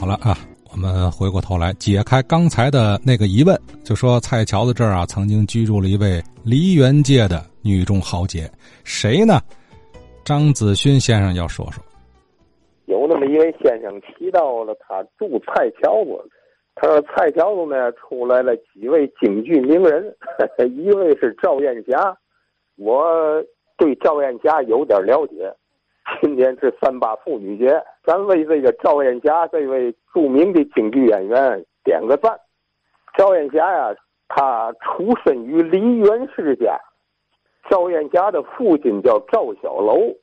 好了啊，我们回过头来解开刚才的那个疑问，就说蔡桥子这儿啊，曾经居住了一位梨园界的女中豪杰，谁呢？张子勋先生要说说。有那么一位先生提到了他住蔡桥子，他说蔡桥子呢出来了几位京剧名人，一位是赵艳霞，我对赵艳霞有点了解。今天是三八妇女节，咱为这个赵艳霞这位著名的京剧演员点个赞。赵艳霞呀，她出身于梨园世家。赵艳霞的父亲叫赵小楼，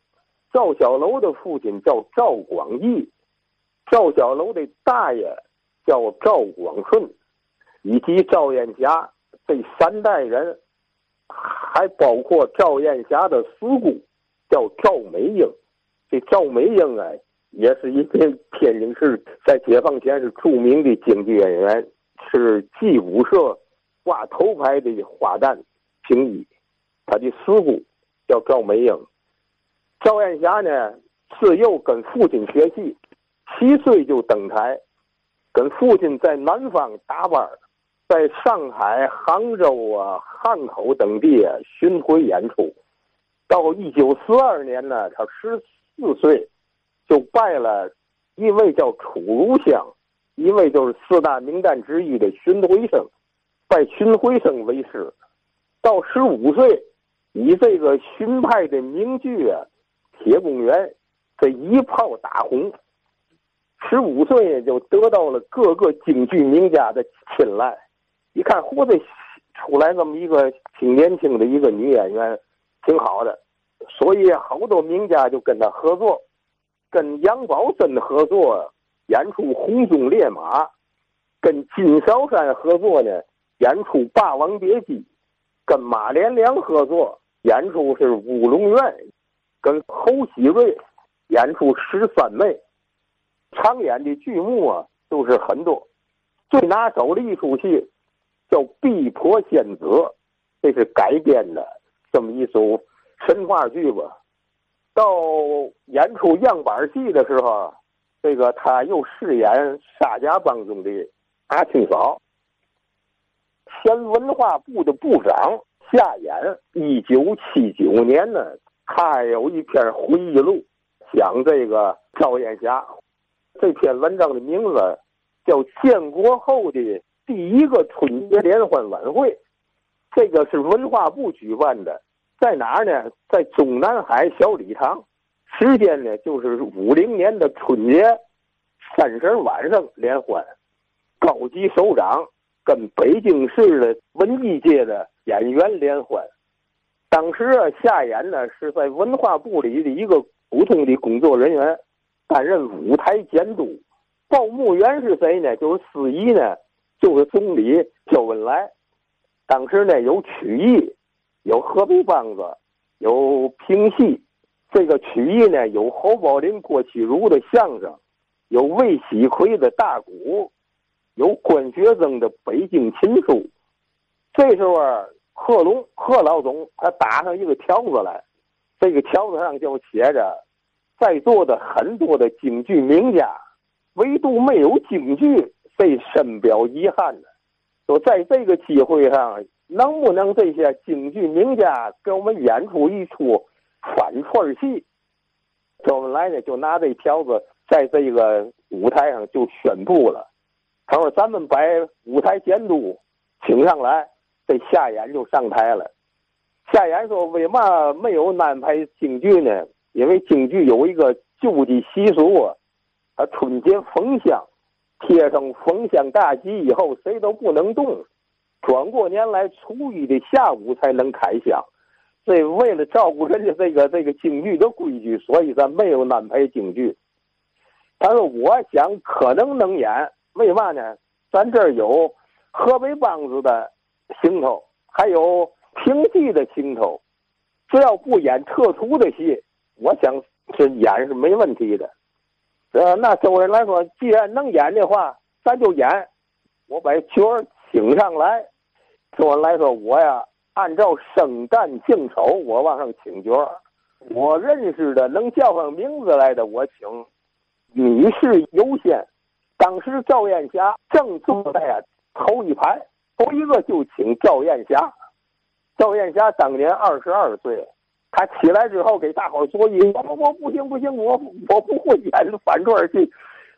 赵小楼的父亲叫赵广义，赵小楼的大爷叫赵广顺，以及赵艳霞这三代人，还包括赵艳霞的四姑叫赵美英。这赵美英啊，也是一位天津市在解放前是著名的京剧演员，是剧舞社挂头牌的花旦评一。他的师傅叫赵美英。赵艳霞呢，自幼跟父亲学戏，七岁就登台，跟父亲在南方打班在上海、杭州啊、汉口等地巡回演出。到一九四二年呢，他十。四岁就拜了一位叫楚如香，一位就是四大名旦之一的荀回生，拜荀回生为师。到十五岁，以这个荀派的名剧啊《铁公园》这一炮打红。十五岁就得到了各个京剧名家的青睐。一看，嚯，这出来这么一个挺年轻的一个女演员，挺好的。所以好多名家就跟他合作，跟杨宝森合作演出《红鬃烈马》，跟金少山合作呢演出《霸王别姬》，跟马连良合作演出是《乌龙院》，跟侯喜瑞演出《十三妹》，常演的剧目啊都是很多。最拿手的一出戏叫《碧婆仙子》，这是改编的这么一首。神话剧吧，到演出样板戏的时候，这个他又饰演沙家浜中的阿清嫂。前文化部的部长夏衍，一九七九年呢，他有一篇回忆录，讲这个赵艳霞。这篇文章的名字叫《建国后的第一个春节联欢晚会》，这个是文化部举办的。在哪儿呢？在中南海小礼堂，时间呢就是五零年的春节三十晚上联欢，高级首长跟北京市的文艺界的演员联欢。当时啊，夏衍呢是在文化部里的一个普通的工作人员，担任舞台监督。报幕员是谁呢？就是司仪呢，就是总理周恩来。当时呢有曲艺。有河北梆子，有评戏，这个曲艺呢有侯宝林、郭启儒的相声，有魏喜奎的大鼓，有关学增的北京琴书。这时候，贺龙贺老总他打上一个条子来，这个条子上就写着，在座的很多的京剧名家，唯独没有京剧，这深表遗憾的。说在这个机会上。能不能这些京剧名家给我们演出一出反串戏？周恩来呢就拿这条子在这个舞台上就宣布了。他说：“咱们把舞台监督请上来。”这夏衍就上台了。夏衍说：“为嘛没有安排京剧呢？因为京剧有一个旧的习俗啊，他春节封箱，贴上封箱大吉以后，谁都不能动。”转过年来，初一的下午才能开箱。这为了照顾人家这个这个京剧的规矩，所以咱没有安排京剧。他说：“我想可能能演，为嘛呢？咱这儿有河北梆子的行头，还有评剧的行头。只要不演特殊的戏，我想是演是没问题的。呃，那周恩来说，既然能演的话，咱就演。我把角儿请上来。”周恩来说：“我呀，按照生旦净丑，我往上请角儿。我认识的能叫上名字来的，我请。女士优先。当时赵艳霞正坐在头一排，头一个就请赵艳霞。赵艳霞当年二十二岁，她起来之后给大伙儿作揖：“我我不行不行，我我不会演反串戏。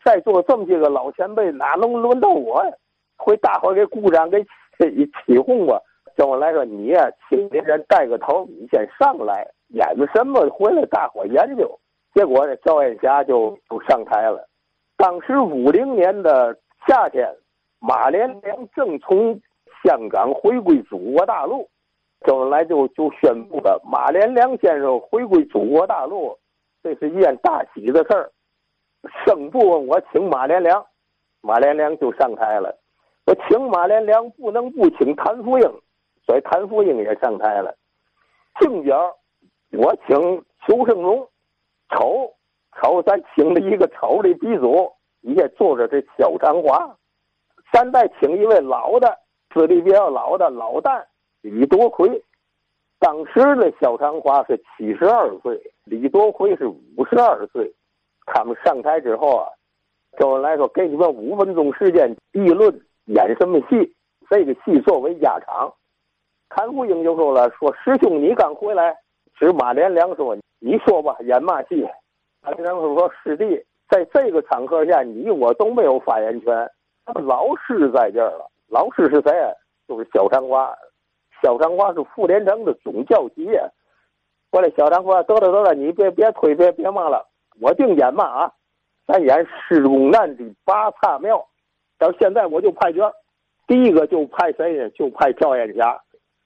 在座这么些个老前辈，哪能轮到我呀？会大伙给鼓掌给这一起哄吧？叫我来说，你呀，青年人带个头，你先上来演个什么？回来大伙研究。结果呢，赵艳霞就就上台了。当时五零年的夏天，马连良正从香港回归祖国大陆，周恩来就就宣布了马连良先生回归祖国大陆，这是一件大喜的事儿。生不问我请马连良，马连良就上台了。我请马连良不能不请谭富英，所以谭富英也上台了。正角我请邱盛荣，丑。瞅，咱请了一个丑的鼻祖，底下坐着这小长华。咱再请一位老的，资历比较老的老旦李多奎。当时的小长华是七十二岁，李多奎是五十二岁。他们上台之后啊，周恩来说：“给你们五分钟时间议论演什么戏，这个戏作为压场。”谭富英就说了：“说师兄，你刚回来。”指马连良说：“你说吧，演嘛戏？”马连良说：“师弟，在这个场合下，你我都没有发言权。老师在这儿了，老师是谁？就是小长华。小长华是傅连城的总教习。过来，小长华，得了得了，你别别推，别别骂了，我定演嘛啊！咱演施公难的八岔庙。到现在我就派角，第一个就派谁呢？就派赵艳霞。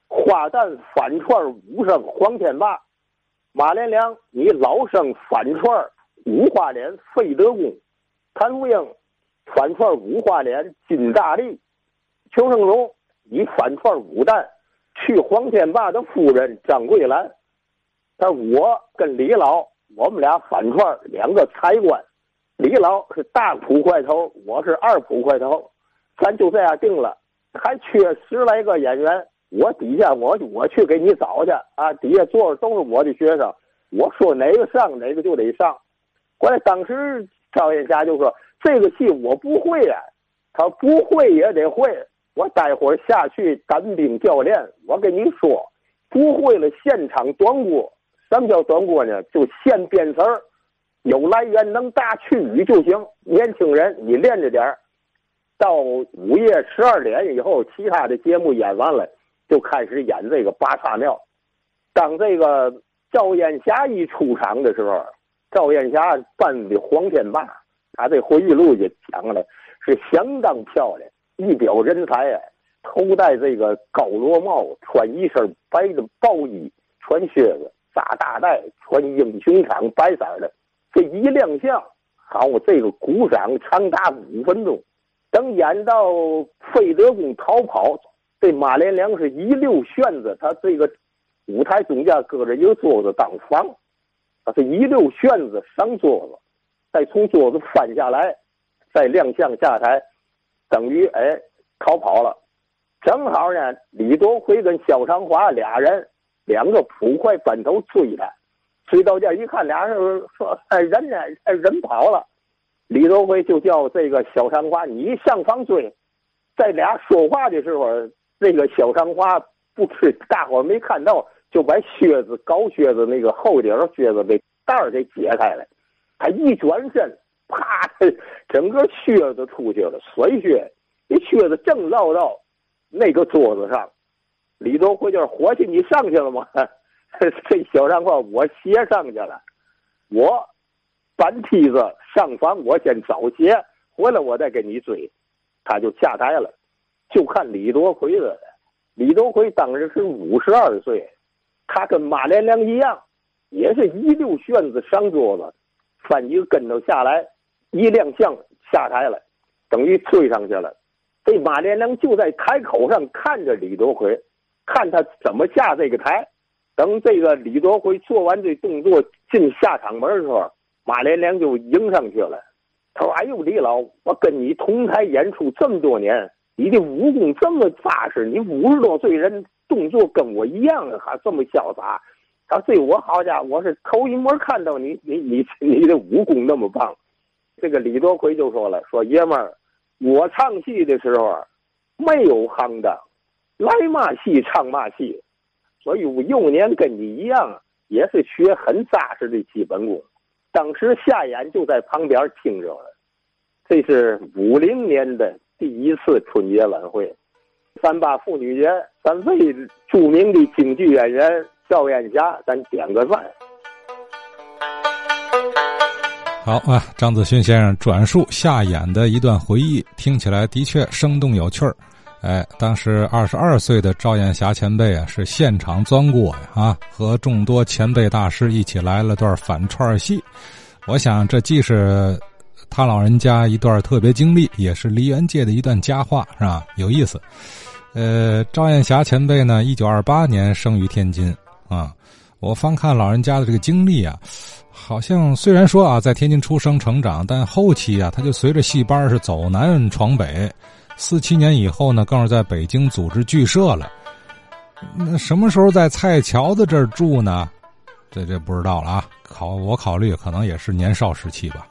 花旦反串武生黄天霸。”马连良，你老生反串五花脸费德公；谭富英反串五花脸金大力；邱盛荣，你反串武旦去黄天霸的夫人张桂兰。但我跟李老，我们俩反串两个财官，李老是大捕快头，我是二捕快头，咱就这样定了。还缺十来个演员。我底下我我去给你找去啊！底下坐着都是我的学生，我说哪个上哪个就得上。后来当时赵艳霞就说：“这个戏我不会呀。”他不会也得会。我待会儿下去单兵教练，我跟你说，不会了现场短锅。什么叫短锅呢？就现编词儿，有来源能大去雨就行。年轻人，你练着点儿，到午夜十二点以后，其他的节目演完了。就开始演这个八叉庙。当这个赵艳霞一出场的时候，赵艳霞扮的黄天霸，他这回忆录也讲了，是相当漂亮，一表人才啊！头戴这个高罗帽，穿一身白的豹衣，穿靴子，扎大带，穿英雄场白色的。这一亮相，好，这个鼓掌长达五分钟。等演到费德公逃跑。这马连良是一溜旋子，他这个舞台中间搁着一个桌子当房，他是一溜旋子上桌子，再从桌子翻下来，再亮相下台，等于哎逃跑了。正好呢，李多奎跟肖长华俩人，两个捕快奔头追他，追到这一看，俩人说：“哎，人呢？哎，人跑了。”李多辉就叫这个肖长华：“你上房追。”在俩说话的时候。那个小长华不吃，大伙没看到，就把靴子高靴子那个后底靴子给带儿给解开了。他一转身，啪，整个靴子出去了，甩靴。这靴子正落到那个桌子上，李多辉就是伙计，你上去了吗？这小长华我鞋上去了，我搬梯子上房，我先找鞋，回来我再给你追。他就下台了。就看李多奎的，李多奎当时是五十二岁，他跟马连良一样，也是一溜旋子上桌子，翻一个跟头下来，一亮相下台了，等于追上去了。这马连良就在台口上看着李多奎，看他怎么下这个台。等这个李多奎做完这动作进下场门的时候，马连良就迎上去了。他说：“哎呦，李老，我跟你同台演出这么多年。”你的武功这么扎实，你五十多岁人动作跟我一样，还这么潇洒。他对我好家伙，我是头一摸看到你，你你你的武功那么棒。这个李多奎就说了：“说爷们儿，我唱戏的时候没有行当，来嘛戏唱嘛戏，所以我幼年跟你一样，也是学很扎实的基本功。当时夏衍就在旁边听着了。这是五零年的第一次春节晚会，三八妇女节，咱为著名的京剧演员赵艳霞，咱点个赞。”好啊，张子勋先生转述夏衍的一段回忆，听起来的确生动有趣儿。哎，当时二十二岁的赵艳霞前辈啊，是现场钻过呀，啊，和众多前辈大师一起来了段反串戏。我想，这既是他老人家一段特别经历，也是梨园界的一段佳话，是吧？有意思。呃，赵艳霞前辈呢，一九二八年生于天津啊。我翻看老人家的这个经历啊。好像虽然说啊，在天津出生成长，但后期啊，他就随着戏班是走南闯北。四七年以后呢，更是在北京组织剧社了。那什么时候在蔡桥子这儿住呢？这这不知道了啊。考我考虑可能也是年少时期吧。